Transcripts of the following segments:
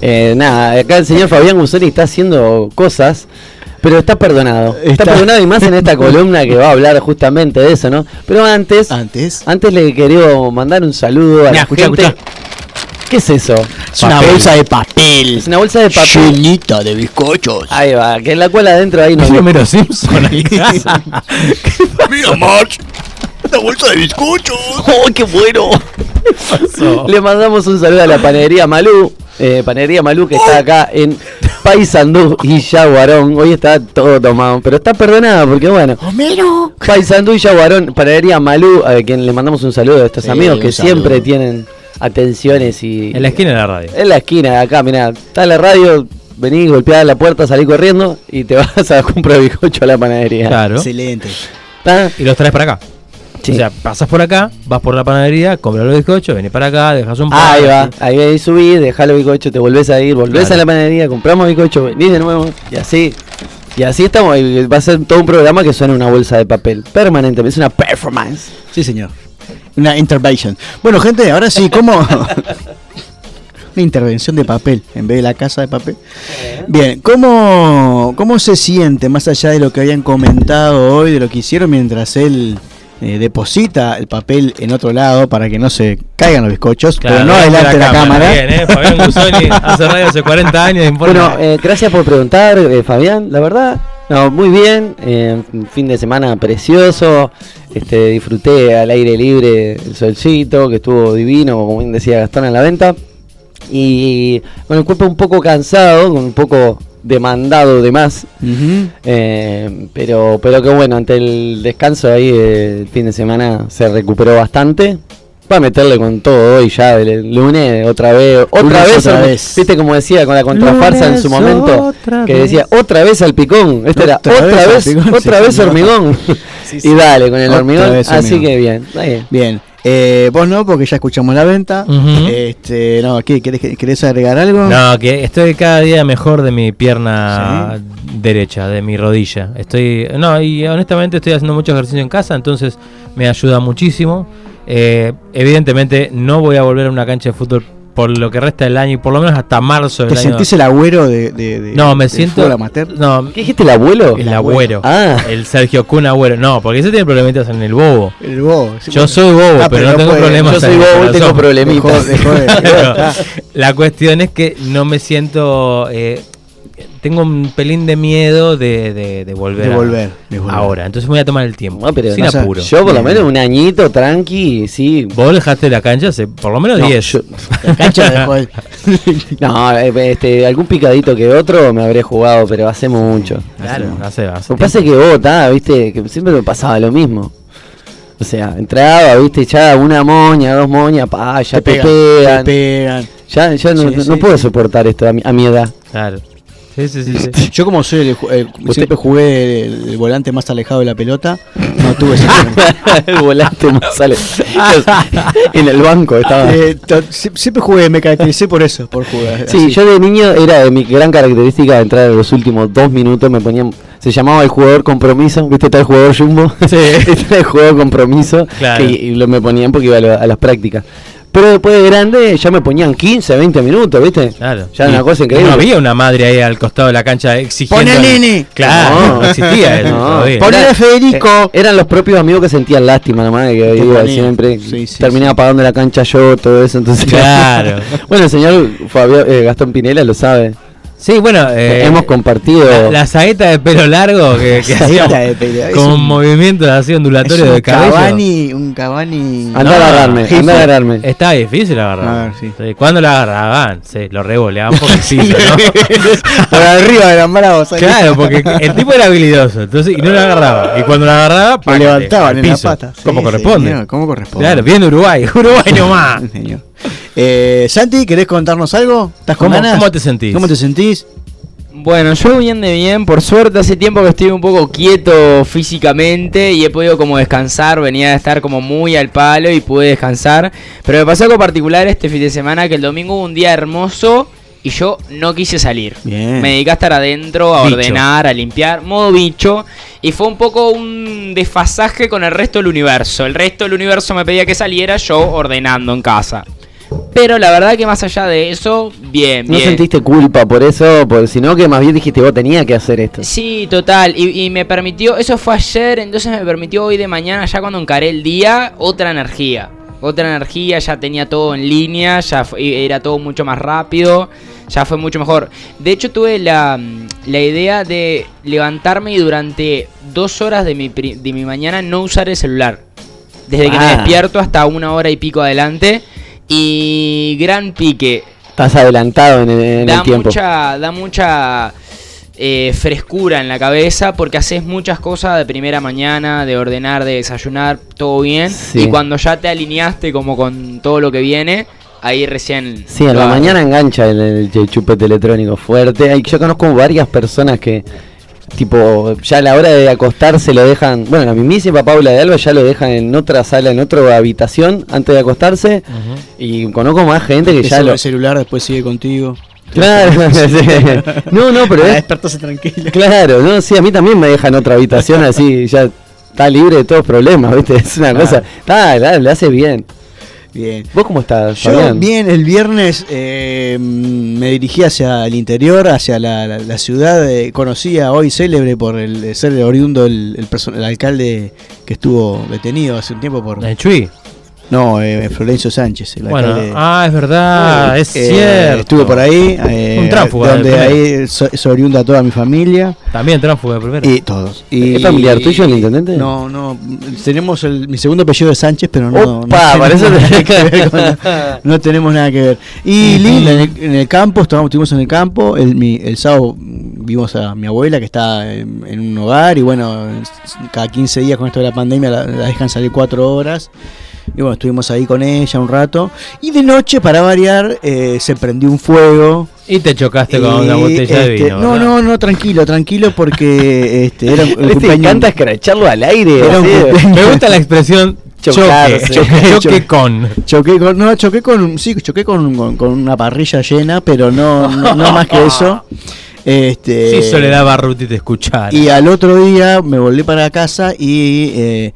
Eh, nada, acá el señor Fabián Gusoni está haciendo cosas, pero está perdonado. Está, Está- perdonado y más en esta columna que va a hablar justamente de eso, ¿no? Pero antes, Antes. antes le quería mandar un saludo a Mirá, la escuchá, gente. escuchá. ¿Qué es eso? Es una bolsa de papel. Es una bolsa de papel. Llenita de bizcochos. Ahí va, que en la cual adentro hay unos... Es Homero Simpson ahí. Mira, March. Una bolsa de bizcochos. ¡Oh, qué bueno! Le mandamos un saludo a la panadería Malú. Eh, panadería Malú que está acá en Paysandú y Yaguarón. Hoy está todo tomado, pero está perdonado porque bueno. Homero. Paysandú y Yaguarón, panadería Malú, a quien le mandamos un saludo a estos Sí, amigos que saludo. siempre tienen atenciones y... En la esquina de la radio. En la esquina de acá, mirá, está la radio, vení, golpear la puerta, salí corriendo y te vas a comprar bizcocho a la panadería. Claro. Excelente. ¿Está? Y los traes para acá. Sí. O sea, pasas por acá, vas por la panadería, compras los bizcochos, venís para acá, dejas un pan. Ahí va, ahí, ahí subís, dejás los bizcochos, te volvés a ir, volvés Claro. a la panadería, compramos bizcocho, venís de nuevo, y así. Y así estamos, y va a ser todo un programa que suena una bolsa de papel, permanentemente, es una performance. Sí, señor. Una intervention. Bueno, gente, ahora sí, ¿cómo? Una intervención de papel en vez de la casa de papel. Bien, ¿cómo, ¿cómo se siente más allá de lo que habían comentado hoy, de lo que hicieron mientras él eh, deposita el papel en otro lado para que no se caigan los bizcochos, Claro, pero no delante adelante de la cámara? Bien, ¿eh? Fabián Gusoni hace radio hace 40 años. Bueno, eh, gracias por preguntar, eh, Fabián, la verdad, no, muy bien, eh, fin de semana precioso, este, disfruté al aire libre el solcito, que estuvo divino, como bien decía Gastón en la venta, y con el cuerpo un poco cansado, con un poco demandado de más. Eh, pero, pero que bueno, ante el descanso ahí el fin de semana se recuperó bastante. Va a meterle con todo hoy ya, el lunes otra vez, otra Lunes vez, otra vez. viste como decía con la contrafarsa en su momento, que decía otra vez al picón, este era Otra otra vez al vez, picón, otra sí, vez hormigón. Sí, sí. Y dale con el hormigón, así hormigón. que bien. Bien. Eh, vos no, porque ya escuchamos la venta. Este, no, ¿qué, querés, ¿Querés agregar algo? No, que estoy cada día mejor de mi pierna derecha, de mi rodilla. Estoy, no, y honestamente estoy haciendo mucho ejercicio en casa, entonces me ayuda muchísimo. Eh, evidentemente no voy a volver a una cancha de fútbol por lo que resta del año y por lo menos hasta marzo del ¿Te año. sentís el agüero de, de, de- No, me siento. amateur? No, ¿Qué dijiste el abuelo? el agüero. Ah. El Sergio Kun agüero. No, porque ese tiene problemitas en el bobo. El bobo. sí, Yo bueno. soy bobo, Ah, pero, no no tengo puede. problemas. Yo soy el bobo y tengo problemitas. Dejó de- dejó de- Pero la cuestión es que no me siento. eh, tengo un pelín de miedo de, de, de volver. De a- volver, de volver. Ahora, entonces me voy a tomar el tiempo. No, pero sin no apuro. Yo por lo menos un añito tranqui, sí. Vos dejaste la cancha hace por lo menos No, 10. yo- La cancha dejó de- No, eh, este, algún picadito que otro me habré jugado, pero hace mucho. Claro, hace, hace Lo que pasa es que vos, ta, viste, que siempre me pasaba lo mismo. O sea, entraba, viste, ya una moña, dos moñas, pa, ya te, pegan. te pegan. Ya, ya no, Sí, no- sí, no puedo sí. soportar esto a mi, a mi edad. Claro. Sí, sí, sí. sí. Yo como soy el, el- siempre jugué el, el volante más alejado de la pelota, no tuve ese problema. el volante más sale. en el banco estaba. Eh, siempre jugué, me caractericé por eso, por jugar. Sí, así. yo de niño era de mi gran característica de entrar en los últimos dos minutos, me ponían, se llamaba el jugador compromiso, viste, está el jugador jumbo, Sí. este era el jugador compromiso, Claro. que- y lo me ponían porque iba a, lo- a las prácticas. Pero después de grande ya me ponían 15, 20 minutos, ¿viste? Claro. Ya era Y una cosa increíble. No había una madre ahí al costado de la cancha exigiendo. ¡Pon al nene! Claro, no, No. existía eso No. Federico. Eh, eran los propios amigos que sentían lástima nomás, que Te iba siempre. Sí, sí, terminaba sí. pagando la cancha yo, todo eso. Entonces, Claro. bueno, el señor Fabio, eh, Gastón Pinela lo sabe. Sí, bueno. eh, Hemos compartido. La, la saeta de pelo largo que, que Saeta hacíamos de pelo, es con un- movimientos así ondulatorios de cabello. Cavani, un Cavani. Anda No, a agarrarme, jefe. anda a agarrarme. Estaba difícil agarrar. Sí. Cuando la agarraban, sí, lo revoleaban un poquitito, ¿no? Por arriba mala voz. Claro, porque el tipo era habilidoso, entonces y no la agarraba. Y cuando la agarraba, pácate, levantaban en la pata. Sí, Como corresponde. señor, como corresponde. Claro, bien Uruguay, Uruguay nomás. Sí, señor. Eh, Santi, ¿querés contarnos algo? ¿Estás con ¿Cómo- ganas? cómo te sentís? ¿Cómo te sentís? Bueno, yo bien de bien, por suerte hace tiempo que estoy un poco quieto físicamente y he podido como descansar, venía de estar como muy al palo y pude descansar, pero me pasó algo particular este fin de semana que el domingo hubo un día hermoso y yo no quise salir. Bien. Me dediqué a estar adentro, a Bicho. ordenar, a limpiar, modo bicho. Y fue un poco un desfasaje con el resto del universo. El resto del universo me pedía que saliera yo ordenando en casa. Pero la verdad que más allá de eso, bien, ¿No bien. sentiste culpa por eso? Por, sino que más bien dijiste, vos tenía que hacer esto. Sí, total. Y, y me permitió, eso fue ayer, entonces me permitió hoy de mañana, ya cuando encaré el día, otra energía. Otra energía, ya tenía todo en línea, ya fue- era todo mucho más rápido, ya fue mucho mejor. De hecho, tuve la, la idea de levantarme y durante dos horas de mi, de mi mañana no usar el celular. Desde que me Ah. despierto hasta una hora y pico adelante. Y gran pique. Estás adelantado en el, en da el tiempo. mucha da mucha eh, frescura en la cabeza porque haces muchas cosas de primera mañana de ordenar de desayunar todo bien Sí. y cuando ya te alineaste como con todo lo que viene ahí recién Sí, en la mañana engancha el, el chupete electrónico fuerte. Yo conozco varias personas que, tipo, ya a la hora de acostarse lo dejan. Bueno, la mismísima Paula de Alba ya lo dejan en otra sala, en otra habitación antes de acostarse. Y conozco más gente que ya lo. el celular después sigue contigo. Claro. No, no, pero es. despertarse tranquilo. Claro, no, sí, a mí también me dejan otra habitación así, ya está libre de todos problemas, ¿viste? Es una cosa. Está, la- le hace bien. Bien. ¿Vos cómo estás, Yo Fabián? bien, el viernes eh, me dirigí hacia el interior, hacia la, la- la ciudad eh, conocida hoy célebre por el, ser oriundo el, el, el alcalde que estuvo detenido hace un tiempo por... El Chuy. No, eh, Florencio Sánchez, el Bueno, alcalde... ah, es verdad, es Eh, cierto. Estuve por ahí, eh, Un tránsfuga donde ahí so- es oriunda toda mi familia También tránsfuga de primera. y todos. Y, ¿Es familiar tuyo el intendente? No, no, tenemos el, mi segundo apellido de Sánchez, pero no, Opa, no para eso tenemos que ver con- no tenemos nada que ver. Y lindo, en el, en el campo, estábamos, estuvimos en el campo, el, mi- el sábado vimos a mi abuela que está en, en un hogar y bueno, cada 15 días con esto de la pandemia la, la dejan salir cuatro horas. Y bueno, estuvimos ahí con ella un rato. Y de noche, para variar, eh, se prendió un fuego. Y te chocaste con Y, una botella de este, vino. No, ¿verdad? no, no, tranquilo, tranquilo, porque este, era un Te cumpleaños- encanta escracharlo al aire. Era un. Me gusta la expresión Chocarse. choque. Choque, Choque, choque. con. Choqué con, no, choqué con, sí, choqué con, con, con una parrilla llena, pero no, no, no más que eso. Este, Sí, Soledad Barruti te escuchara. y al otro día me volví para casa y eh,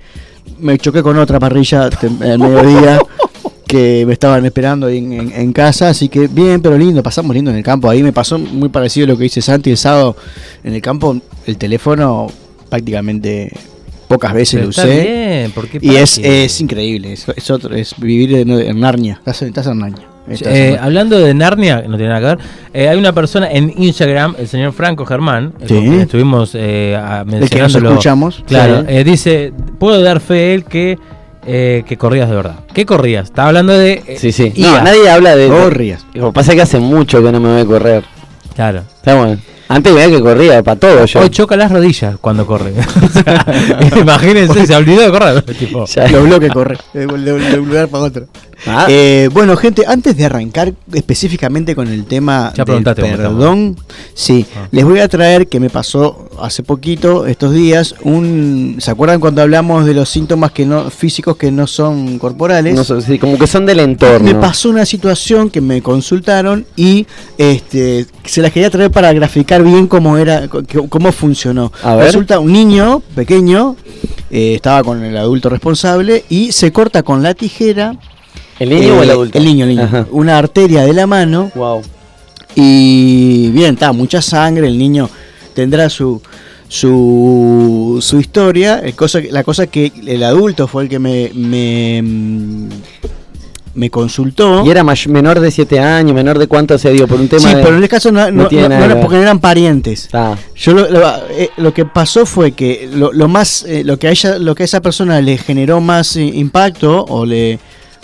me choqué con otra parrilla tem- al mediodía que me estaban esperando ahí en, en- en casa, así que bien, pero lindo, pasamos lindo en el campo. Ahí me pasó muy parecido a lo que dice Santi el sábado en el campo, el teléfono prácticamente pocas veces Pero lo está usé. bien, porque Y es, es increíble, es, es otro, es vivir en, en Narnia. Estás, en- estás en Narnia. Eh, hablando de Narnia, que no tiene nada que ver, eh, hay una persona en Instagram, el señor Franco Germán, Sí. quien estuvimos eh, el que nos mencionándolo. escuchamos. Claro, Sí. eh, dice, puedo dar fe él que, eh, que corrías de verdad. ¿Qué corrías? Estaba hablando de... eh, Sí, sí. No, nadie habla de. Corrías. Lo que pasa es que hace mucho que no me voy a correr. Claro. Está bueno. Antes veía que corría para todo yo. Hoy choca las rodillas cuando corre. O sea, imagínense, se olvidó de correr. Tipo, Ya. Los bloques corren de, de- de un lugar para otro. Ah, Eh, bueno, gente, antes de arrancar específicamente con el tema Ya del perdón, sí, Ah. les voy a traer que me pasó hace poquito, estos días, un, ¿se acuerdan cuando hablamos de los síntomas que no físicos que no son corporales? no sé, sí, como que son del entorno. Me pasó una situación que me consultaron y este se las quería traer para graficar bien cómo era, cómo funcionó. A ver. Resulta un niño pequeño, eh, estaba con el adulto responsable y se corta con la tijera ¿El niño o el Eh, adulto? El niño, el niño. Ajá. Una arteria de la mano Wow. y bien, está, mucha sangre, el niño tendrá su su, su historia, el cosa, la cosa que el adulto fue el que me, me, mm, me consultó. Y era menor de 7 años, menor de cuánto se dio por un tema sí, de... pero en este caso no, no- tiene no- no era porque no eran parientes. Ah, Yo lo, lo- eh, lo que pasó fue que lo, lo más eh, lo que a ella lo que a esa persona le generó más eh, impacto o le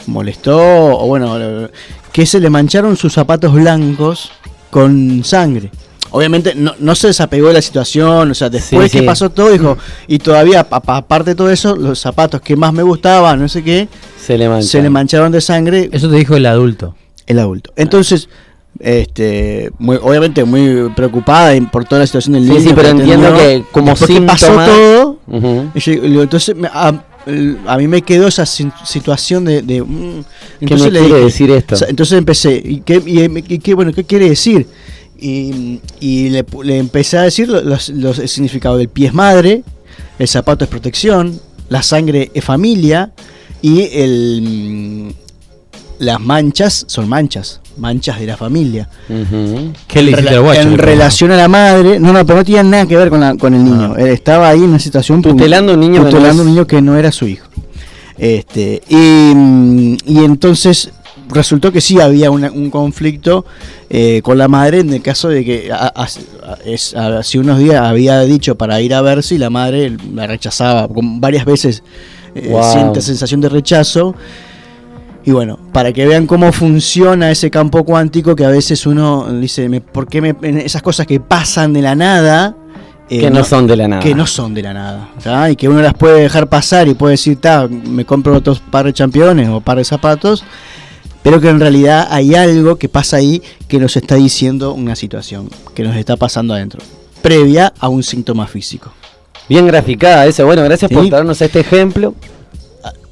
molestó o bueno que se le mancharon sus zapatos blancos con sangre. Obviamente no, no se desapegó de la situación, o sea, después Sí, que sí. pasó todo dijo, y todavía aparte de todo eso, los zapatos que más me gustaban, no sé qué, se le mancha. se le mancharon de sangre Eso te dijo el adulto. el adulto. Entonces, este, muy, obviamente muy preocupada y por toda la situación del Sí, niño. sí, pero que entiendo que como después que pasó síntoma- todo, yo digo, entonces me- a, el- a mí me quedó esa situación de, de, mm, ¿Qué me quiere dije- decir esto? entonces empecé, ¿y qué, y- y qué, bueno, qué quiere decir? Y, y le, le empecé a decir lo- los, los- el significado del pie es madre, el zapato es protección, la sangre es familia y el, mm, las manchas son manchas, manchas de la familia. ¿Qué le En, hiciste guacho? en relación a la madre, no, no, pero no tenía nada que ver con, la- con el niño. Ah. Él estaba ahí en una situación Tutelando a un niño que no tutelando un niño que no era su hijo. Este, y, mm, y entonces resultó que sí había una- un conflicto eh, con la madre en el caso de que a- a- a- es- a- hace unos días había dicho para ir a ver si la madre la rechazaba con varias veces eh, Wow. siente sensación de rechazo y bueno, para que vean cómo funciona ese campo cuántico que a veces uno dice, me- ¿por qué me, esas cosas que pasan de la nada? eh, que no, son de la nada. que no son de la nada. ¿tá? Y que uno las puede dejar pasar y puede decir, ta, me compro otros par de championes o par de zapatos, pero que en realidad hay algo que pasa ahí que nos está diciendo una situación, que nos está pasando adentro, previa a un síntoma físico. Bien graficada esa. Bueno, gracias por darnos este ejemplo.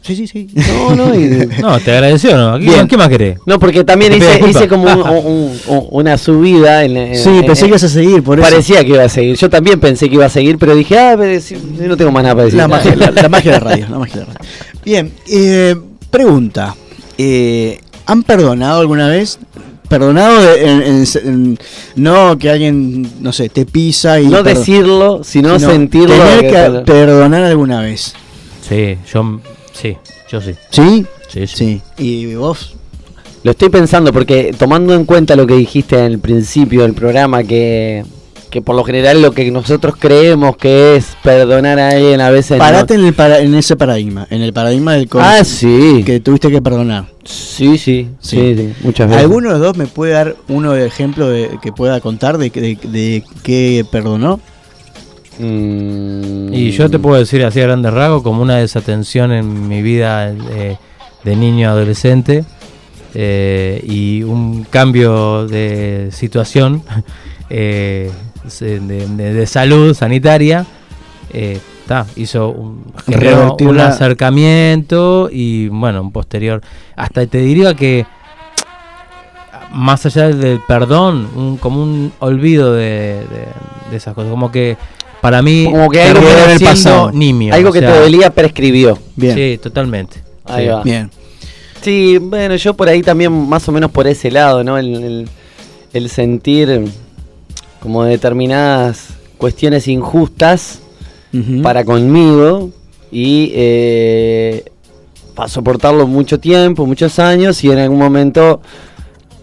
Sí, sí, sí. No, no, y- No, te agradeció, ¿no? ¿Qué, Bien. qué más querés? no porque también hice, hice como un- un- un- una subida en, en- Sí, en- pensé que ibas a seguir, por eso. Parecía que iba a seguir. Yo también pensé que iba a seguir, pero dije, ah, pero si- no tengo más nada para decir. La magia, la, la magia de la radio, la magia de la radio. Bien, eh, pregunta. eh, ¿Han perdonado alguna vez? Perdonado de- en- en- en- no que alguien, no sé, te pisa y... no decirlo, sino, sino sentirlo. Tener que- que perdonar alguna vez. Sí, yo sí, yo sí. ¿Sí? Sí, sí. Sí. ¿Y vos? Lo estoy pensando porque tomando en cuenta lo que dijiste en el principio del programa, que, que por lo general lo que nosotros creemos que es perdonar a alguien a veces... no- Parate en, el para- en ese paradigma, en el paradigma del Ah, sí. que tuviste que perdonar. Sí, sí, Sí. sí, sí, muchas veces. ¿Alguno de los dos me puede dar uno de ejemplo de, que pueda contar de, de, de qué perdonó? Mm. Y yo te puedo decir así a grandes rasgos, como una desatención en mi vida eh, de niño adolescente eh, y un cambio de situación eh, de, de- de salud sanitaria, ta, hizo un, generó un acercamiento y bueno, un posterior. Hasta te diría que más allá del perdón, un, como un olvido de, de- de esas cosas, como que para mí Como que algo quedó en el pasado. nimio, Algo o que sea, te dolía prescribió. Bien. Sí, totalmente. Ahí Sí. va. Bien. Sí, bueno, yo por ahí también más o menos por ese lado, ¿no? El, el- el sentir como determinadas cuestiones injustas para conmigo y eh, para soportarlo mucho tiempo, muchos años y en algún momento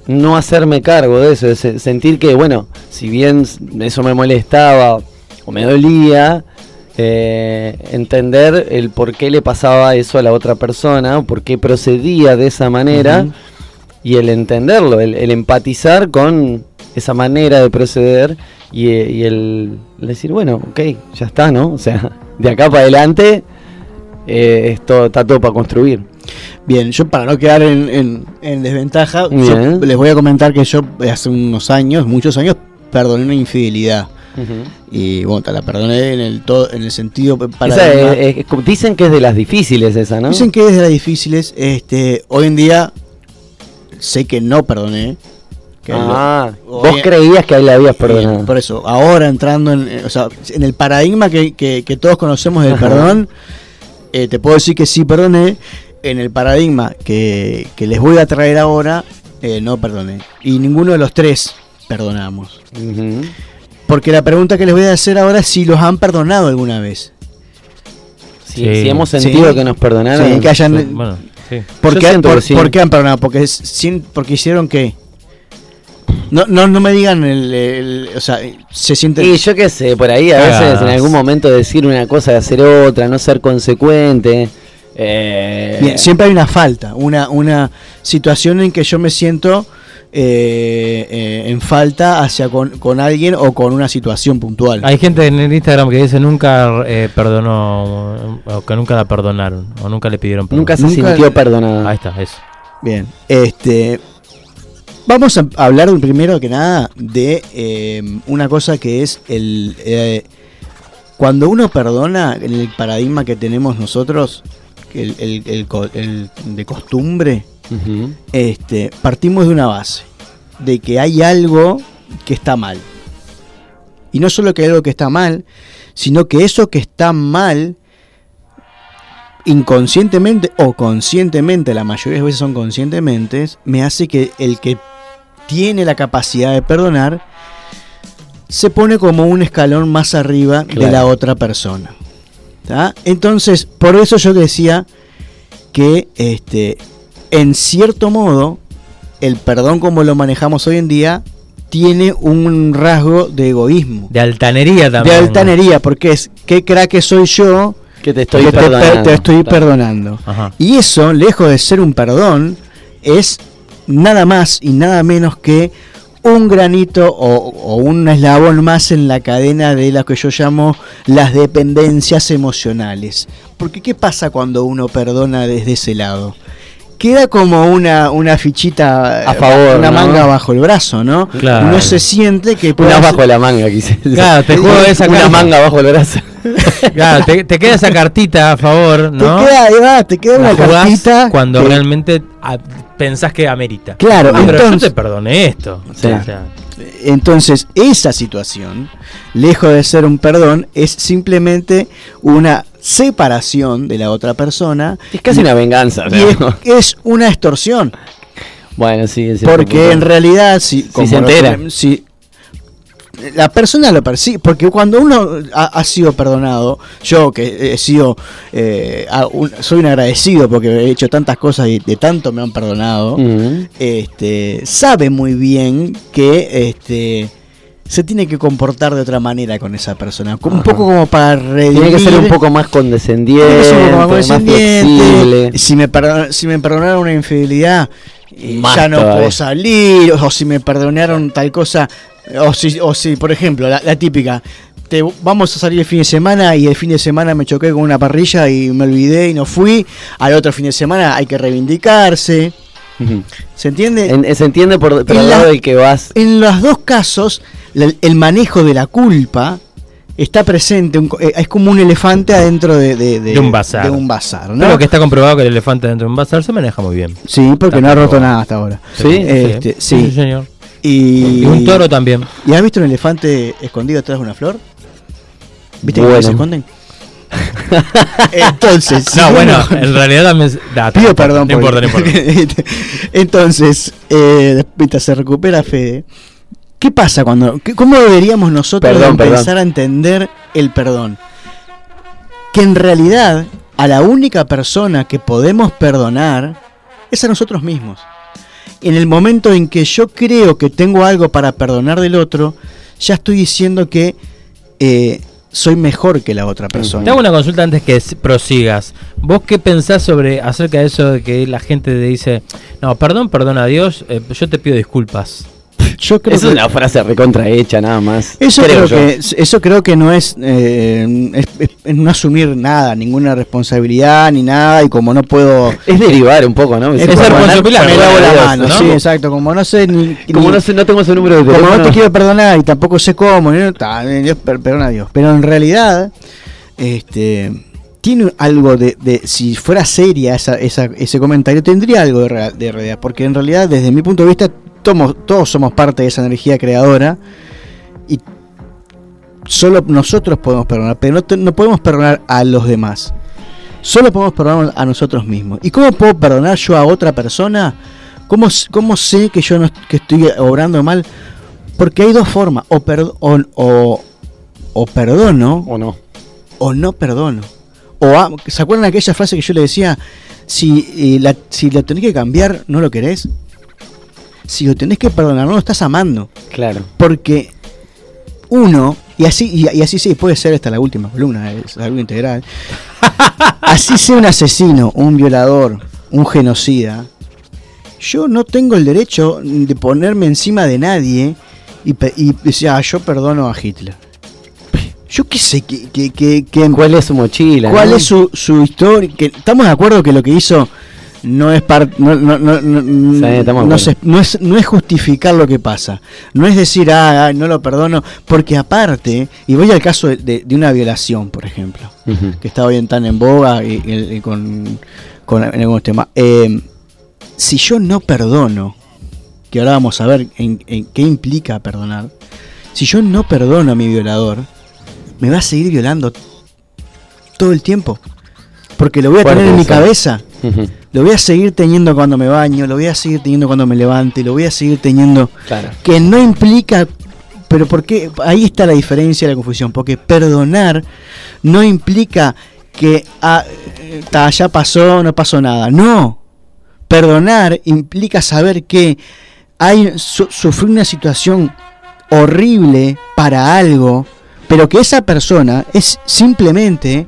no hacerme cargo de eso, de sentir que, bueno, si bien eso me molestaba o me dolía, eh, entender el por qué le pasaba eso a la otra persona, o por qué procedía de esa manera y el entenderlo, el, el empatizar con esa manera de proceder y, eh, y el, decir, bueno, ok, ya está, ¿no? O sea, de acá para adelante eh, esto está todo para construir. Bien, yo para no quedar en, en- en desventaja, yo les voy a comentar que yo hace unos años, muchos años, perdoné una infidelidad. Y bueno, te la perdoné en el todo, en el sentido para Esa es- dicen que es de las difíciles esa, ¿no? Dicen que es de las difíciles. Este, hoy en día sé que no perdoné. que ah, lo- vos creías que ahí la habías perdonado. Por eso, ahora entrando en, eh, o sea, en el paradigma que, que- que todos conocemos del Ajá. perdón, eh, te puedo decir que sí perdoné. en el paradigma que, que les voy a traer ahora, eh, no perdoné. Y ninguno de los tres perdonamos. Ujú. Porque la pregunta que les voy a hacer ahora es si los han perdonado alguna vez. Si, Sí. si hemos sentido Sí. que nos perdonaron. Sí, que hayan- Bueno, sí. ¿Por qué, por- que sí. por qué han perdonado? Porque, sin, porque hicieron qué. No, no, no me digan el, el- o sea, se sienten Y yo qué sé, por ahí a veces en algún momento decir una cosa y hacer otra, no ser consecuente. eh, Bien, siempre hay una falta, una, una situación en que yo me siento eh, eh, en falta hacia con, con alguien o con una situación puntual. Hay gente en el Instagram que dice nunca eh, perdonó, o que nunca la perdonaron, o nunca le pidieron perdón. nunca se Nunca- sintió perdonada. Ahí está, eso. Bien, este, vamos a hablar primero que nada de eh, una cosa que es el eh, cuando uno perdona en el paradigma que tenemos nosotros, el, el- el co- el de costumbre, Este, partimos de una base, de que hay algo que está mal. Y no solo que hay algo que está mal, sino que eso que está mal, inconscientemente o conscientemente, la mayoría de las veces son conscientemente, me hace que el que tiene la capacidad de perdonar se pone como un escalón más arriba de la otra persona. ¿tá? Entonces, por eso yo decía que este, en cierto modo, el perdón como lo manejamos hoy en día tiene un rasgo de egoísmo, De altanería de también. ¿no? altanería, porque es qué crack soy yo Que te estoy que te, perdonando. te estoy Claro. perdonando. Ajá. Y eso, lejos de ser un perdón, es nada más y nada menos que un granito o, o un eslabón más en la cadena de lo que yo llamo las dependencias emocionales. Porque ¿qué pasa cuando uno perdona desde ese lado? Queda como una, una fichita, A favor, una ¿no? manga bajo el brazo, ¿no? Claro. Uno se siente que puede Una bajo la manga, quise. Claro, te juego esa Una carta. manga bajo el brazo. Claro, te, te queda esa cartita a favor, te ¿no? queda, ahí va, te queda una cartita cuando que- realmente ah, pensás que amerita. Claro, Ah, pero yo entonces- te perdoné esto. Sí. O sea, Entonces, esa situación, lejos de ser un perdón, es simplemente una separación de la otra persona Es casi una venganza. y es, una extorsión. Bueno, sí, es cierto, Porque en realidad, si, como se lo- entera. si la persona lo percibe, porque cuando uno ha, ha sido perdonado, yo que he sido, eh, a- un- soy un agradecido porque he hecho tantas cosas y de tanto me han perdonado, este, sabe muy bien que este, se tiene que comportar de otra manera con esa persona. Como- Un poco como para redimir. Tiene que ser un poco más condescendiente, tiene que ser un poco más más condescendiente. flexible. Si me, perdon- si me perdonaron una infidelidad, Más ya no puedo salir. O si me perdonaron tal cosa. O si, o si por ejemplo, la, la típica. Te, vamos a salir el fin de semana y el fin de semana me choqué con una parrilla y me olvidé y no fui. Al otro fin de semana hay que reivindicarse. ¿Se entiende? En- se entiende por, por el la- lado del que vas. En los dos casos, el manejo de la culpa está presente, un co- eh, es como un elefante adentro de, de- de- De un bazar. de un bazar, ¿no? Creo que está comprobado que el elefante dentro de un bazar se maneja muy bien. Sí, porque no ha roto nada hasta ahora. ¿Sí? Este, sí. señor. Y, Y un toro también. ¿Y has visto un elefante escondido detrás de una flor? ¿Viste Bueno. que se esconden? Entonces, si No, uno- bueno, en realidad también. se- da, Pido perdón. No por- importa, no importa. Entonces, eh, mientras se recupera Fede, ¿qué pasa cuando... ¿Cómo deberíamos nosotros Perdón, empezar perdón. a entender el perdón? Que en realidad a la única persona que podemos perdonar es a nosotros mismos. En el momento en que yo creo que tengo algo para perdonar del otro, ya estoy diciendo que eh, soy mejor que la otra persona. Te hago una consulta antes que prosigas. ¿Vos qué pensás sobre acerca de eso de que la gente te dice, no, perdón, perdón a Dios, eh, yo te pido disculpas? Yo creo Esa que- es una frase recontrahecha nada más. Eso creo, que eso creo que no es, eh, es- es- no asumir nada, ninguna responsabilidad ni nada y como no puedo Es derivar un poco, ¿no? es como Pilato, me lavo la mano, ¿no? sí, exacto, como no sé ni, Como ni- no, sé, no tengo su número de como teléfono. no te quiero perdonar y tampoco sé cómo, ¿no? Perdona a Dios, pero en realidad este tiene algo de, de- si fuera seria esa, esa- ese comentario tendría algo de realidad, porque en realidad desde mi punto de vista todos somos parte de esa energía creadora y solo nosotros podemos perdonar, pero no, te- no podemos perdonar a los demás. solo podemos perdonar a nosotros mismos. ¿Y cómo puedo perdonar yo a otra persona? ¿Cómo, cómo sé que yo no que estoy obrando mal? Porque hay dos formas, o, perdo- o, o- o perdono ¿O no? o no perdono. O amo- ¿Se acuerdan de aquella frase que yo le decía? Si, eh, la, si lo tenés que cambiar, ¿no lo querés? Si lo tenés que perdonar, no lo estás amando. Claro. Porque uno, y así, y, y así sí, puede ser hasta la última columna, es algo integral. así sea un asesino, un violador, un genocida, yo no tengo el derecho de ponerme encima de nadie y, y decir, ah, yo perdono a Hitler. Yo qué sé, que, que, que- que- ¿Cuál es su mochila? cuál no? es su, su historia. Que, estamos de acuerdo que lo que hizo no es no, no, Sí, se- es no es justificar lo que pasa. No es decir, ah, ah, no lo perdono, porque aparte, y voy al caso de, de- de una violación, por ejemplo, que está hoy en tan en boga y, y- y con, con en algunos temas. Eh, si yo no perdono, que ahora vamos a ver en, en qué implica perdonar, si yo no perdono a mi violador, me va a seguir violando todo el tiempo. Porque lo voy a Fuerte tener en mi cabeza. Lo voy a seguir teniendo cuando me baño, lo voy a seguir teniendo cuando me levante, lo voy a seguir teniendo. Claro. Que no implica. Pero porque ahí está la diferencia y la confusión. Porque perdonar no implica que ah, ya pasó, no pasó nada. No. Perdonar implica saber que hay su- sufrir una situación horrible para algo, pero que esa persona es simplemente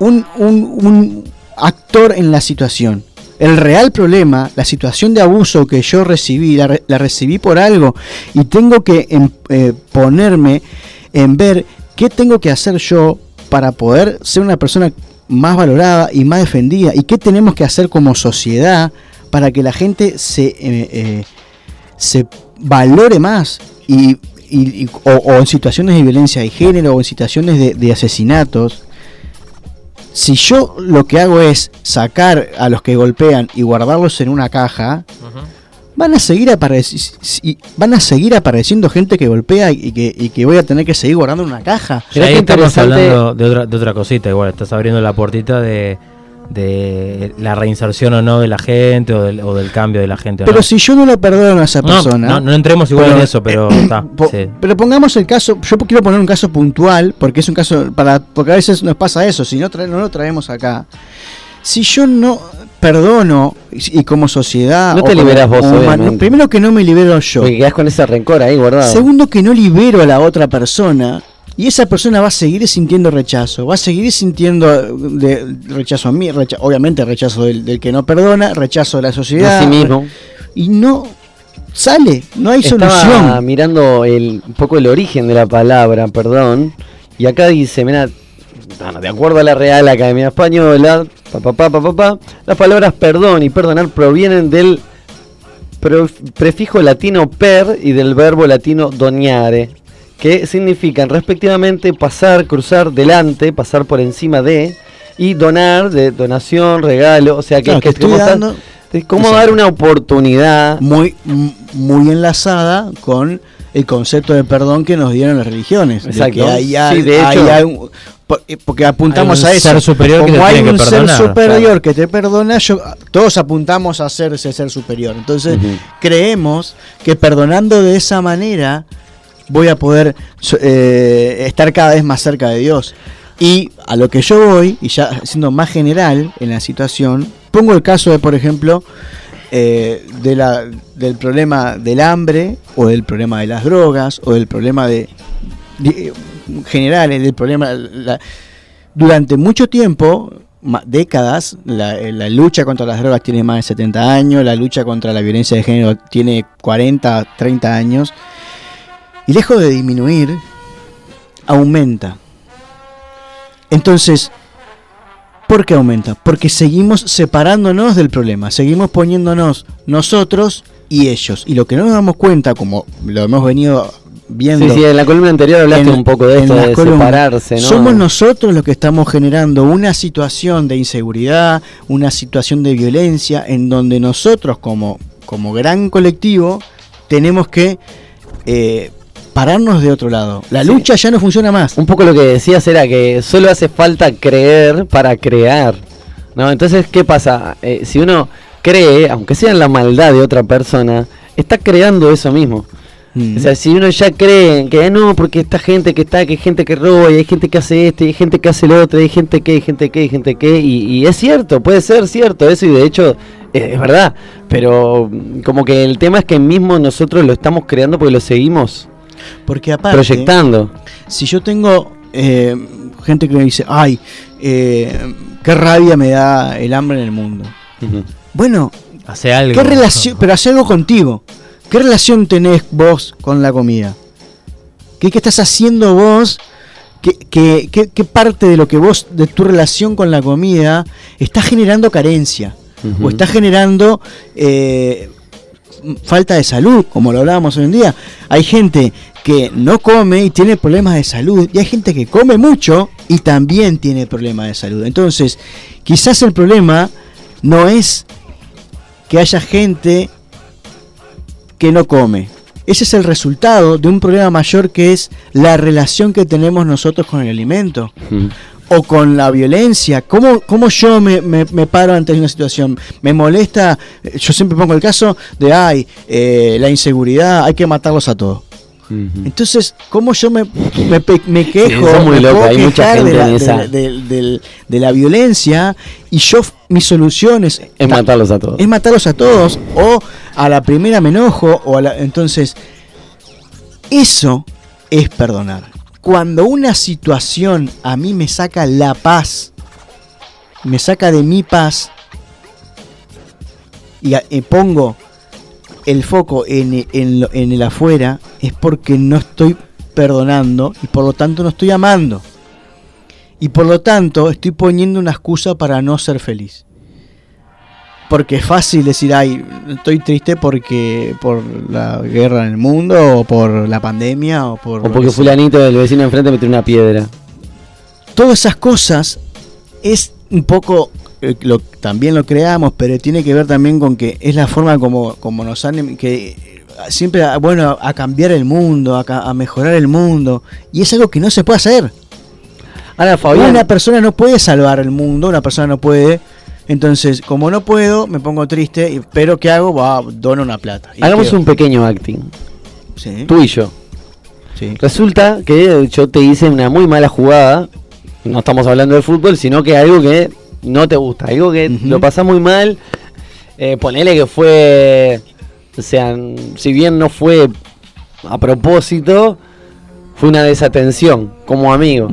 un, un- un actor en la situación. El real problema, la situación de abuso que yo recibí, la, re- la recibí por algo y tengo que em- eh, ponerme en ver qué tengo que hacer yo para poder ser una persona más valorada y más defendida y qué tenemos que hacer como sociedad para que la gente se, eh, eh, se valore más y, o, en situaciones de violencia de género o en situaciones de asesinatos si yo lo que hago es sacar a los que golpean y guardarlos en una caja, van a seguir apareci- van a seguir apareciendo gente que golpea y que, y que voy a tener que seguir guardando en una caja. Ahí estamos hablando de otra, de otra cosita, igual estás abriendo la puertita de, de la reinserción o no de la gente o del, o del cambio de la gente. o Pero no. si yo no lo perdono a esa no, persona, no, no entremos igual Pero, en eso, pero eh, está. po- sí. pero pongamos el caso, yo quiero poner un caso puntual, porque es un caso, para porque a veces nos pasa eso, si no, trae- no lo traemos acá. Si yo no perdono, y, y como sociedad... No te como liberás vos, humano, primero que no me libero yo. Porque quedás con ese rencor ahí guardado. Segundo, que no libero a la otra persona. Y esa persona va a seguir sintiendo rechazo, va a seguir sintiendo de- rechazo a mí, recha- obviamente rechazo del, del que no perdona, rechazo de la sociedad. a sí mismo. Y no sale, no hay Estaba solución. mirando el, un poco el origen de la palabra, perdón. Y acá dice, mira, de acuerdo a la Real Academia Española, pa, pa, pa, pa, pa, pa, las palabras perdón y perdonar provienen del prefijo latino per y del verbo latino doñare, que significan respectivamente pasar, cruzar delante, pasar por encima de, y donar, de donación, regalo, o sea que, Claro, que estoy dando- es como Exacto. dar una oportunidad Muy, muy enlazada con el concepto de perdón que nos dieron las religiones. de Exacto. que hay al- Sí, de hay hecho- por- eh, porque apuntamos Hay un a eso. ser superior que Como te hay un que ser superior claro. que te perdona, yo, todos apuntamos a ser ese ser superior. Entonces, creemos que perdonando de esa manera voy a poder eh, estar cada vez más cerca de Dios. Y a lo que yo voy, y ya siendo más general en la situación, pongo el caso de, por ejemplo, eh, de la, del problema del hambre, o del problema de las drogas, o del problema de, de- generales, del problema... durante mucho tiempo, décadas, eh, la lucha contra las drogas tiene más de 70 años, la lucha contra la violencia de género tiene 40, 30 años, y lejos de disminuir, aumenta. Entonces, ¿por qué aumenta? Porque seguimos separándonos del problema, seguimos poniéndonos nosotros y ellos. Y lo que no nos damos cuenta, como lo hemos venido viendo Sí, sí, en la columna anterior hablaste en- un poco de esto, de separarse, ¿no? Somos nosotros los que estamos generando una situación de inseguridad, una situación de violencia, en donde nosotros como, como gran colectivo tenemos que eh, pararnos de otro lado. La lucha ya no funciona más. Un poco lo que decías era que solo hace falta creer para crear. ¿no? Entonces, ¿qué pasa? Eh, si uno cree, aunque sea en la maldad de otra persona, está creando eso mismo. Mm. O sea, si uno ya cree que "Ah, no, porque esta gente que está, que hay gente que roba, y hay gente que hace esto, y hay gente que hace lo otro, y hay gente que, hay gente que, hay gente que, y, y es cierto, puede ser cierto eso, y de hecho es verdad, pero como que el tema es que mismo nosotros lo estamos creando porque lo seguimos Porque aparte, proyectando. si yo tengo eh, gente que me dice, ay, eh, qué rabia me da el hambre en el mundo. Bueno, Hace algo. ¿qué relación, pero hace algo contigo? ¿Qué relación tenés vos con la comida? ¿Qué, qué estás haciendo vos? ¿Qué, qué, qué- qué parte de lo que vos, de tu relación con la comida, está generando carencia? O está generando eh, falta de salud, como lo hablábamos hoy en día. Hay gente que no come y tiene problemas de salud, y hay gente que come mucho y también tiene problemas de salud. Entonces, quizás el problema no es que haya gente que no come. Ese es el resultado de un problema mayor que es la relación que tenemos nosotros con el alimento. O con la violencia. ¿Cómo, cómo yo me, me- me paro ante una situación? Me molesta, yo siempre pongo el caso de, ay, eh, la inseguridad, hay que matarlos a todos. Entonces, ¿cómo yo me, me, me quejo? es muy loco, hay mucha de la, en esa. de violencia y yo, mis soluciones Es ta- matarlos a todos. es matarlos a todos o a la primera me enojo o a la, entonces eso es perdonar. Cuando una situación a mí me saca la paz, me saca de mi paz y, y pongo el foco en, en el afuera, es porque no estoy perdonando y por lo tanto no estoy amando. Y por lo tanto estoy poniendo una excusa para no ser feliz. Porque es fácil decir, ay, estoy triste porque por la guerra en el mundo, o por la pandemia, o por... O porque fulanito del vecino enfrente metió una piedra. Todas esas cosas es un poco, eh, lo, también lo creamos, pero tiene que ver también con que es la forma como, como nos han... que eh, siempre, ah, bueno, a cambiar el mundo, a, a mejorar el mundo, y es algo que no se puede hacer. Ahora, Fabián, Una persona no puede salvar el mundo, una persona no puede. Entonces, como no puedo, me pongo triste, pero ¿qué hago? Va, dono una plata. Y hagamos quedo- un pequeño acting. Sí, Tú y yo. sí. Resulta que yo te hice una muy mala jugada. No estamos hablando de fútbol, sino que algo que no te gusta, algo que lo pasás muy mal. Eh, ponele que fue. O sea, si bien no fue a propósito, fue una desatención como amigo.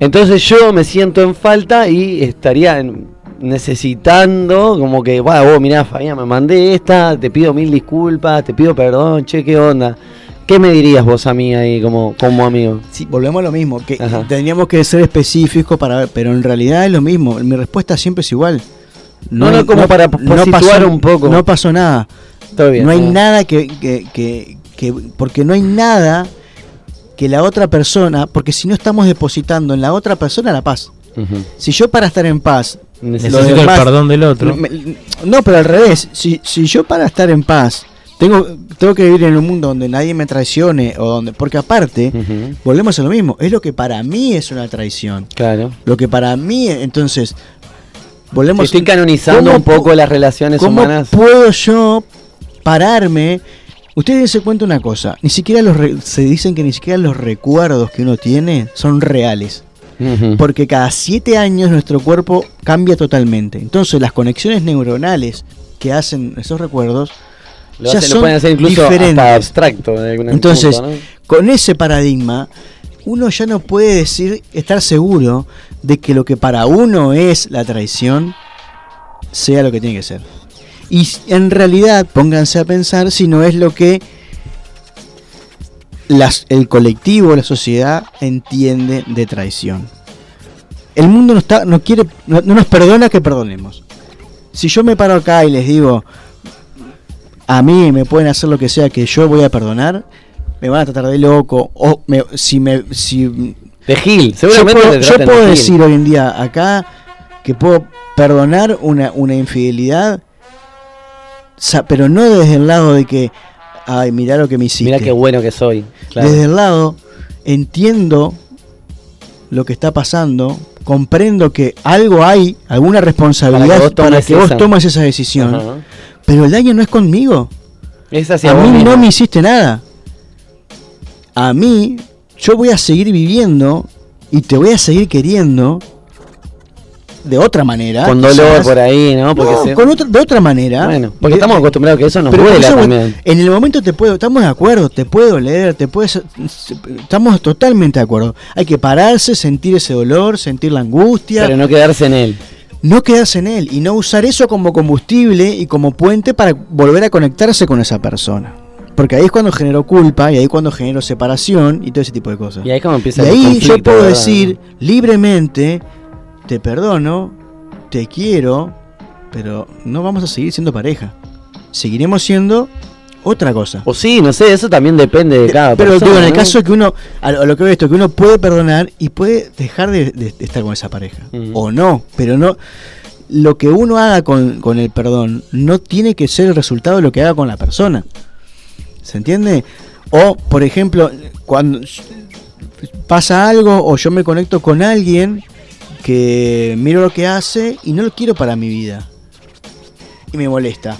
Entonces yo me siento en falta y estaría en- necesitando, como que, va, vos mirá, Fabián, me mandé esta, te pido mil disculpas, te pido perdón, che, ¿qué onda? ¿Qué me dirías vos a mí ahí como, como amigo? Sí, volvemos a lo mismo, que Ajá. tendríamos que ser específicos para ver, pero en realidad es lo mismo. Mi respuesta siempre es igual. No, no, como para- situar un poco. No pasó nada. Todo bien. no hay nada que, que, que- que- porque no hay nada que la otra persona, porque si no estamos depositando en la otra persona la paz. Si yo para estar en paz, Necesito el perdón del otro. me- no, pero al revés, si, si yo para estar en paz tengo, tengo que vivir en un mundo donde nadie me traicione o donde, porque aparte volvemos a lo mismo, es lo que para mí es una traición, Claro. lo que para mí, entonces volvemos Estoy canonizando ¿Cómo un poco las relaciones ¿Cómo humanas. puedo yo pararme? Ustedes se cuenta una cosa, ni siquiera los re- se dicen que ni siquiera los recuerdos que uno tiene son reales, Porque cada siete años nuestro cuerpo cambia totalmente. Entonces las conexiones neuronales que hacen esos recuerdos Lo, ya hacen- lo son pueden hacer incluso diferentes. hasta abstracto. Entonces, punto, ¿no? con ese paradigma, uno ya no puede decir, estar seguro de que lo que para uno es la traición sea lo que tiene que ser. Y en realidad, pónganse a pensar si no es lo que las- el colectivo, la sociedad entiende de traición. El mundo no, está, no, quiere, no, no nos perdona que perdonemos. Si yo me paro acá y les digo, a mí me pueden hacer lo que sea que yo voy a perdonar, me van a tratar de loco. O me- si me. Si, De Gil, yo seguramente puedo, te yo traten de puedo Gil. decir hoy en día acá que puedo perdonar una, una infidelidad, pero no desde el lado de que ay, mirá lo que me hiciste. Mirá qué bueno que soy. Claro. Desde el lado, entiendo lo que está pasando, comprendo que algo hay, alguna responsabilidad Para que vos tomes esa. decisión, Ajá. pero el daño no es conmigo. Es hacia a mí mismo. no me hiciste nada. A mí, yo voy a seguir viviendo y te voy a seguir queriendo de otra manera. Con dolor quizás. por ahí, ¿no? Porque No, se- con otra, de otra manera. Bueno, porque estamos acostumbrados a que eso nos pero por duela eso, también. En el momento te puedo, estamos de acuerdo, te puedo leer, te puedes, estamos totalmente de acuerdo. Hay que pararse, sentir ese dolor, sentir la angustia, Pero no quedarse en él. no quedarse en él y no usar eso como combustible y como puente para volver a conectarse con esa persona. Porque ahí es cuando generó culpa y ahí es cuando generó separación y todo ese tipo de cosas. Y ahí es como empieza Y el ahí yo puedo ¿verdad? decir libremente, te perdono, te quiero, pero no vamos a seguir siendo pareja. Seguiremos siendo otra cosa. O sí, no sé, eso también depende de cada pero persona. digo, en el ¿no? caso que uno, a lo, que veo esto, que uno puede perdonar y puede dejar de, estar con esa pareja. O no, pero no. Lo que uno haga con, con el perdón no tiene que ser el resultado de lo que haga con la persona. ¿Se entiende? O, por ejemplo, cuando pasa algo o yo me conecto con alguien que miro lo que hace y no lo quiero para mi vida. Y me molesta.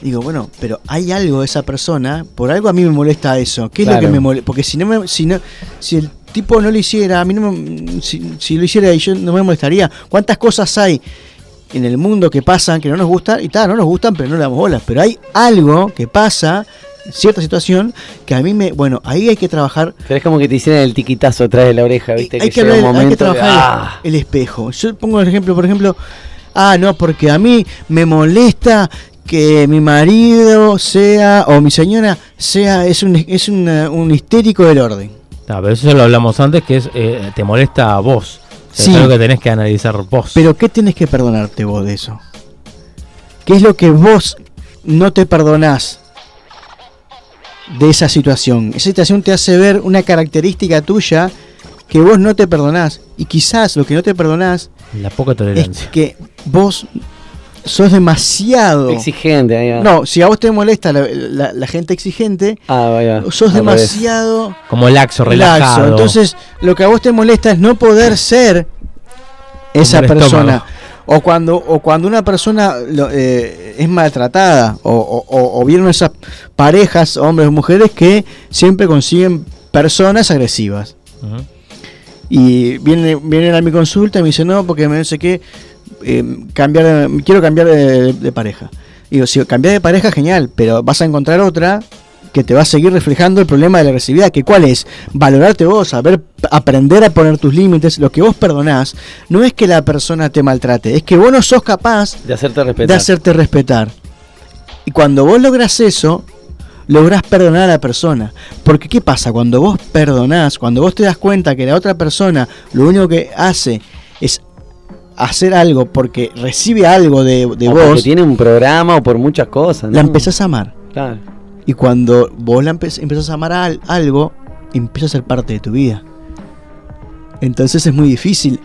Digo, bueno, pero hay algo de esa persona, por algo a mí me molesta eso. ¿Qué es lo que me molesta? Porque si no me, si no, si el tipo no lo hiciera, a mí no me, si, si lo hiciera yo no me molestaría. ¿Cuántas cosas hay en el mundo que pasan que no nos gustan? Y tal, no nos gustan, pero no le damos bolas. Pero hay algo que pasa, cierta situación, que a mí me, bueno, ahí hay que trabajar Pero es como que te hicieran el tiquitazo atrás de la oreja, ¿viste? hay, que llega hablar- hay que trabajar de- ¡Ah! el, espejo. Yo pongo el ejemplo, por ejemplo, ah, no, porque a mí me molesta que mi marido sea, o mi señora sea, es un, es una- un histérico del orden. No, pero eso ya lo hablamos antes, que es eh, te molesta a vos. O sea, Sí. Es algo que tenés que analizar vos. Pero ¿qué tenés que perdonarte vos de eso? ¿Qué es lo que vos no te perdonás de esa situación? Esa situación te hace ver una característica tuya que vos no te perdonás. Y quizás lo que no te perdonás La poca es tolerancia. que vos sos demasiado. Exigente, ahí va. No, si a vos te molesta la, la- la gente exigente, Ah, sos revés. demasiado Como laxo, laxo. relajado. Entonces, lo que a vos te molesta es no poder ser esa persona. estómago. O cuando, o cuando una persona lo- eh, es maltratada, o, o, o- vieron esas parejas, hombres o mujeres, que siempre consiguen personas agresivas. Y vienen, vienen a mi consulta y me dicen, no, porque me sé qué, eh, cambiar, quiero cambiar de, de pareja. Digo, si cambias de pareja, genial, pero vas a encontrar otra que te va a seguir reflejando el problema de la agresividad, que cuál es, valorarte vos, saber aprender a poner tus límites, lo que vos perdonás, no es que la persona te maltrate, es que vos no sos capaz De hacerte respetar. de hacerte respetar. Y cuando vos logras eso, lográs perdonar a la persona. Porque ¿qué pasa? Cuando vos perdonás, cuando vos te das cuenta que la otra persona lo único que hace es hacer algo porque recibe algo de, de O porque vos, tiene un programa o por muchas cosas. ¿no? la empezás a amar. Claro. Y cuando vos la empe- empezás a amar a al- algo, empieza a ser parte de tu vida. Entonces es muy difícil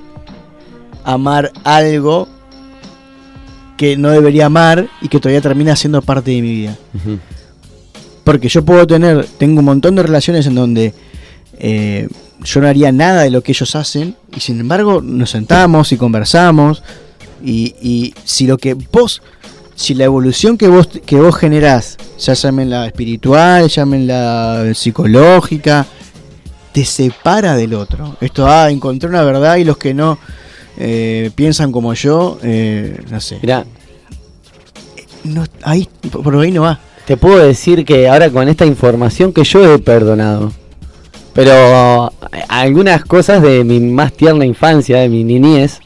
amar algo que no debería amar y que todavía termina siendo parte de mi vida. Porque yo puedo tener, tengo un montón de relaciones en donde eh, yo no haría nada de lo que ellos hacen y sin embargo nos sentamos y conversamos y, y si lo que vos, si la evolución que vos, que vos generás, ya llamen espiritual, llámenla psicológica, te separa del otro. Esto, ah, encontré una verdad y los que no eh, piensan como yo, eh, no sé. Mirá, No, ahí, por ahí no va. te puedo decir que ahora con esta información que yo he perdonado. Pero eh, algunas cosas de mi más tierna infancia, de mi niñez,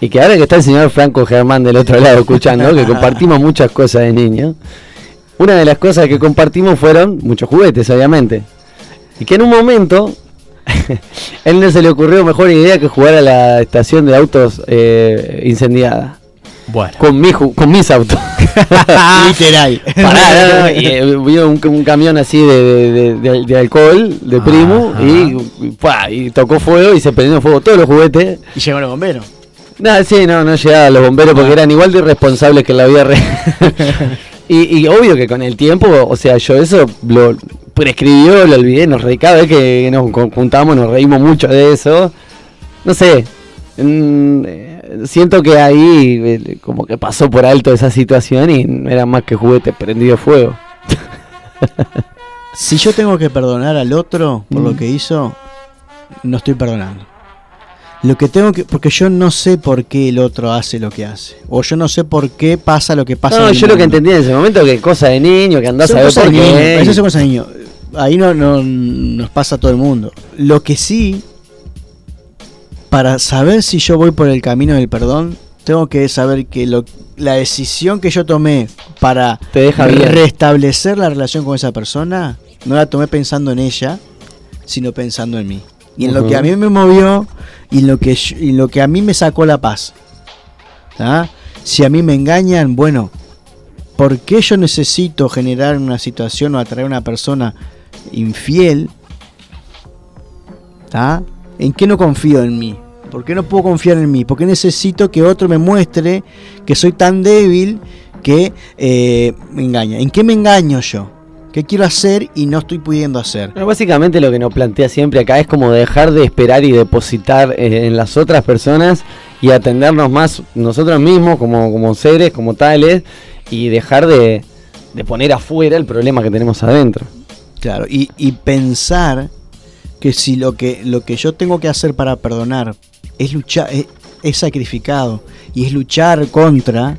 y que ahora que está el señor Franco Germán del otro lado escuchando, que compartimos muchas cosas de niño, una de las cosas que compartimos fueron muchos juguetes, obviamente. Y que en un momento, él no se le ocurrió mejor idea que jugar a la estación de autos eh, incendiada. Bueno. Con, mi, con mis autos. Literal. Pará, no, no, y eh, un, un camión así de, de- de- de alcohol, de primo, y, y, y tocó fuego y se prendieron fuego todos los juguetes. Y llegó los bomberos. Nada, sí, no, no llegaban los bomberos porque eran igual de irresponsables que en la vida real. Y, y obvio que con el tiempo, o sea, yo eso lo prescribió, lo olvidé, nos reí cada vez que nos juntamos, nos reímos mucho de eso. No sé, mm, eh, siento que ahí eh, como que pasó por alto esa situación y no era más que juguete prendido fuego. Si yo tengo que perdonar al otro por lo Mm. que hizo, no estoy perdonando. Lo que tengo que. Porque yo no sé por qué el otro hace lo que hace. O yo no sé por qué pasa lo que pasa. No, yo lo que entendí en ese momento que cosa de niño, que andás Son a ver por niño, qué. Eso son cosas de niño. Ahí no, no nos pasa a todo el mundo. Lo que sí, para saber si yo voy por el camino del perdón, tengo que saber que lo, la decisión que yo tomé para Te deja bien. restablecer la relación con esa persona, no la tomé pensando en ella, sino pensando en mí. Y en lo que a mí me movió y lo que, y lo que a mí me sacó la paz. ¿tá? Si a mí me engañan, bueno, ¿por qué yo necesito generar una situación o atraer a una persona infiel? ¿tá? ¿En qué no confío en mí? ¿Por qué no puedo confiar en mí? ¿Por qué necesito que otro me muestre que soy tan débil que eh, me engaña? ¿En qué me engaño yo? ¿Qué quiero hacer y no estoy pudiendo hacer? Bueno, básicamente lo que nos plantea siempre acá es como dejar de esperar y depositar eh, en las otras personas y atendernos más nosotros mismos como, como seres, como tales, y dejar de, de poner afuera el problema que tenemos adentro. Claro, y, y pensar que si lo que, lo que yo tengo que hacer para perdonar es luchar, es, es sacrificado y es luchar contra,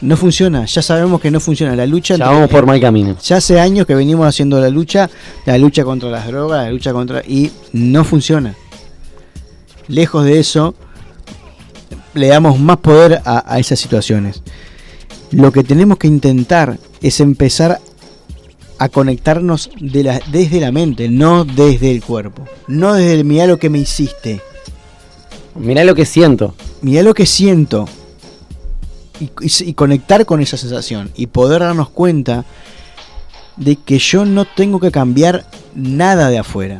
no funciona, ya sabemos que no funciona. La lucha Ya vamos por mal camino. Ya hace años que venimos haciendo la lucha, la lucha contra las drogas, la lucha contra... y no funciona. Lejos de eso, le damos más poder a, a esas situaciones. Lo que tenemos que intentar es empezar a conectarnos de la, desde la mente, no desde el cuerpo. No desde el mirá lo que me hiciste, Mirá lo que siento. mirá lo que siento. Y, conectar con esa sensación y poder darnos cuenta de que yo no tengo que cambiar nada de afuera.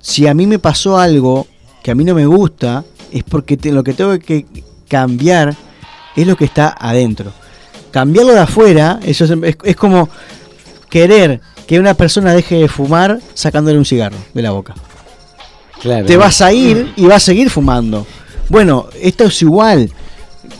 Si a mí me pasó algo que a mí no me gusta, es porque te- lo que tengo que cambiar es lo que está adentro. Cambiarlo de afuera, eso es, es- es como querer que una persona deje de fumar sacándole un cigarro de la boca Claro. te vas a ir y vas a seguir fumando. Bueno, esto es igual.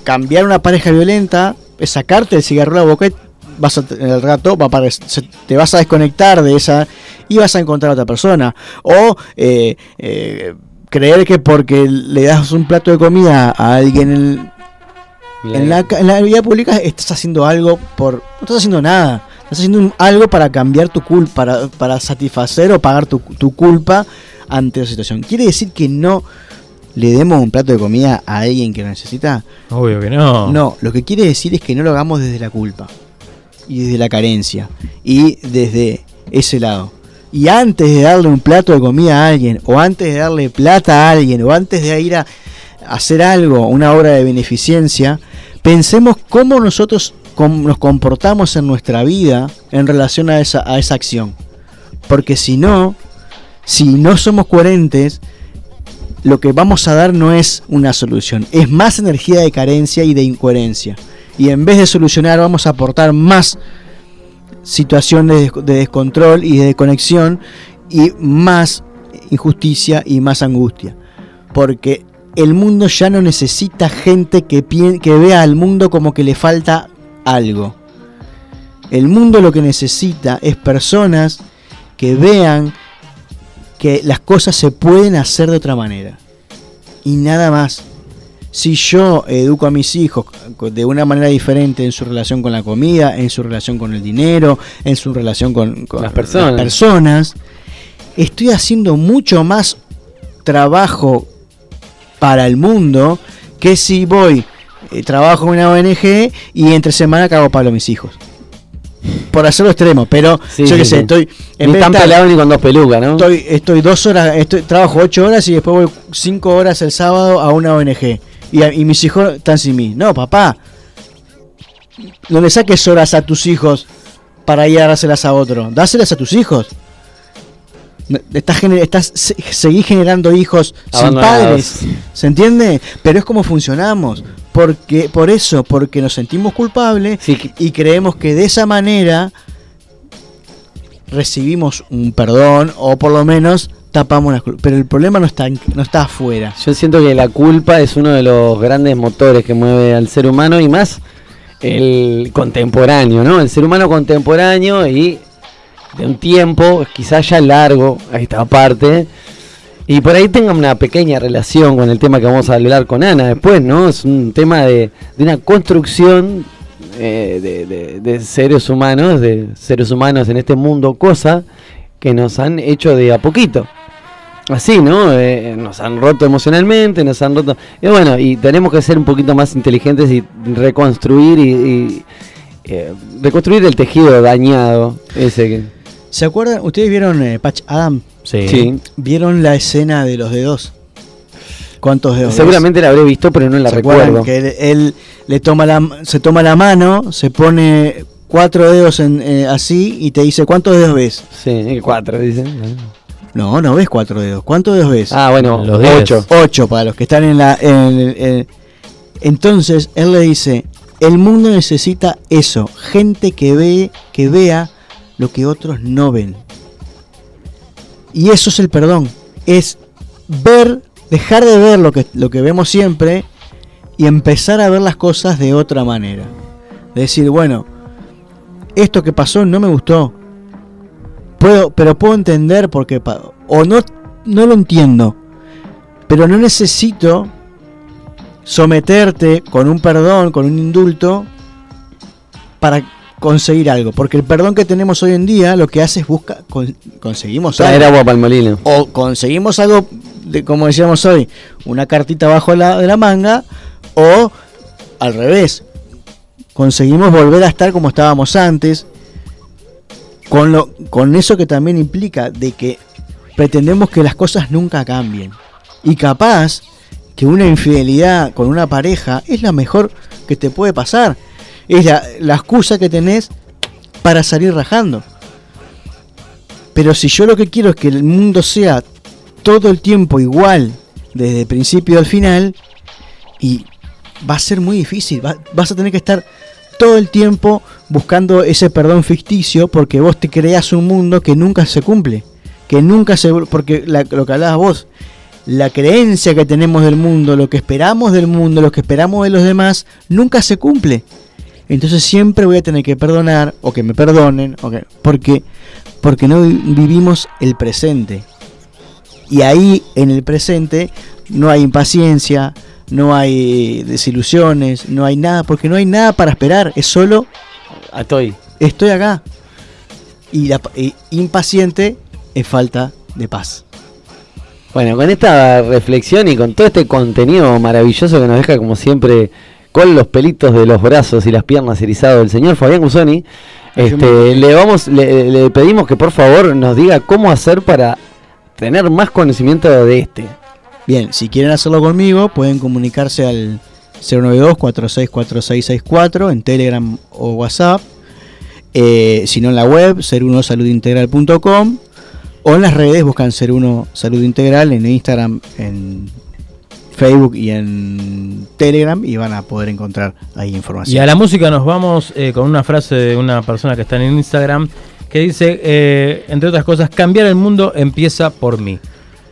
Cambiar una pareja violenta es sacarte el cigarro de la boca y vas a, en el rato va a aparecer- se- te vas a desconectar de esa y vas a encontrar a otra persona. O eh, eh, creer que porque le das un plato de comida a alguien en, en la, en la vida pública estás haciendo algo por... No estás haciendo nada. Estás haciendo un- algo para cambiar tu culpa, para, para satisfacer o pagar tu, tu culpa ante esa situación. ¿Quiere decir que no le demos un plato de comida a alguien que lo necesita? Obvio que no. No, lo que quiere decir es que no lo hagamos desde la culpa y desde la carencia y desde ese lado. Y antes de darle un plato de comida a alguien, o antes de darle plata a alguien, o antes de ir a hacer algo, una obra de beneficencia, pensemos cómo nosotros nos comportamos en nuestra vida en relación a esa, a esa acción. Porque si no, si no somos coherentes, lo que vamos a dar no es una solución, es más energía de carencia y de incoherencia. Y en vez de solucionar, vamos a aportar más situaciones de, de descontrol y de desconexión y más injusticia y más angustia. Porque el mundo ya no necesita gente que, que vea al mundo como que le falta algo. El mundo lo que necesita es personas que vean que las cosas se pueden hacer de otra manera. Y nada más. Si yo educo a mis hijos de una manera diferente en su relación con la comida, en su relación con el dinero, en su relación con, con Las personas. personas, estoy haciendo mucho más trabajo para el mundo que si voy, eh, trabajo en una ONG y entre semana cago palo a mis hijos. Por hacerlo extremo, pero Sí, yo sí, qué sé, sí. estoy en Ni tan pelado ni con dos pelucas, ¿no? Estoy, estoy dos horas, estoy, trabajo ocho horas y después voy cinco horas el sábado a una ONG. Y, a- y mis hijos están sin mí. No, papá. No le saques horas a tus hijos para ir a dárselas a otro. Dáselas a tus hijos. Estás, estás se- seguís generando hijos sin padres. ¿Se entiende? Pero es como funcionamos. Porque, por eso, porque nos sentimos culpables Sí, y creemos que de esa manera recibimos un perdón o por lo menos tapamos las culpas. Pero el problema no está, en- no está afuera. Yo siento que la culpa es uno de los grandes motores que mueve al ser humano y más el contemporáneo, ¿no? El ser humano contemporáneo y de un tiempo quizás ya largo a esta parte. Y por ahí tenga una pequeña relación con el tema que vamos a hablar con Ana después, ¿no? Es un tema de, de una construcción eh, de, de- seres humanos, de seres humanos en este mundo, cosa que nos han hecho de a poquito. Así, ¿no? Eh, nos han roto emocionalmente, nos han roto... Y bueno, y tenemos que ser un poquito más inteligentes y reconstruir y... y, eh, reconstruir el tejido dañado ese que... ¿Se acuerdan? ¿Ustedes vieron eh, Patch Adam? Sí. Sí. ¿Vieron la escena de los dedos? ¿Cuántos dedos? Seguramente la habré visto, pero no la ¿Se acuerdan recuerdo. que él, él le toma la, se toma la mano, se pone cuatro dedos en, eh, así y te dice ¿cuántos dedos ves? Sí, cuatro, dicen. No, no ves cuatro dedos. ¿Cuántos dedos ves? Ah, bueno, Los diez. ocho. Ocho para los que están en la. en el- en- entonces él le dice: el mundo necesita eso, gente que ve, que vea lo que otros no ven. Y eso es el perdón. Es ver, dejar de ver lo que, lo que vemos siempre y empezar a ver las cosas de otra manera. Decir, bueno, esto que pasó no me gustó. Puedo, pero puedo entender por qué pa- o no no lo entiendo. Pero no necesito someterte con un perdón, con un indulto para conseguir algo, porque el perdón que tenemos hoy en día lo que hace es busca con- conseguimos Traer algo. agua para el molino. o conseguimos algo de como decíamos hoy, una cartita bajo la, de la manga o al revés, conseguimos volver a estar como estábamos antes con lo con eso que también implica de que pretendemos que las cosas nunca cambien. Y capaz que una infidelidad con una pareja es la mejor que te puede pasar es la, excusa que tenés para salir rajando pero si yo lo que quiero es que el mundo sea todo el tiempo igual, desde el principio al final, y va a ser muy difícil, va- vas a tener que estar todo el tiempo buscando ese perdón ficticio porque vos te creas un mundo que nunca se cumple, que nunca se... porque la- lo que hablabas vos, la creencia que tenemos del mundo, lo que esperamos del mundo, lo que esperamos de los demás, nunca se cumple. Entonces siempre voy a tener que perdonar o que me perdonen, o que- porque porque no vi- vivimos el presente. Y ahí en el presente no hay impaciencia, no hay desilusiones, no hay nada, porque no hay nada para esperar, es solo Estoy. estoy acá. Y la pa- y impaciente es falta de paz. Bueno, con esta reflexión y con todo este contenido maravilloso que nos deja como siempre con los pelitos de los brazos y las piernas erizados el señor Fabián Gusoni, este, le vamos, le, le pedimos que por favor nos diga cómo hacer para tener más conocimiento de este. Bien, si quieren hacerlo conmigo, pueden comunicarse al 092-464664 en Telegram o WhatsApp. Eh, si no en la web, 01saludintegral.com o en las redes buscan 01 Salud Integral en Instagram, en Facebook y en Telegram y van a poder encontrar ahí información. Y a la música nos vamos eh, con una frase de una persona que está en Instagram que dice, eh, entre otras cosas, cambiar el mundo empieza por mí.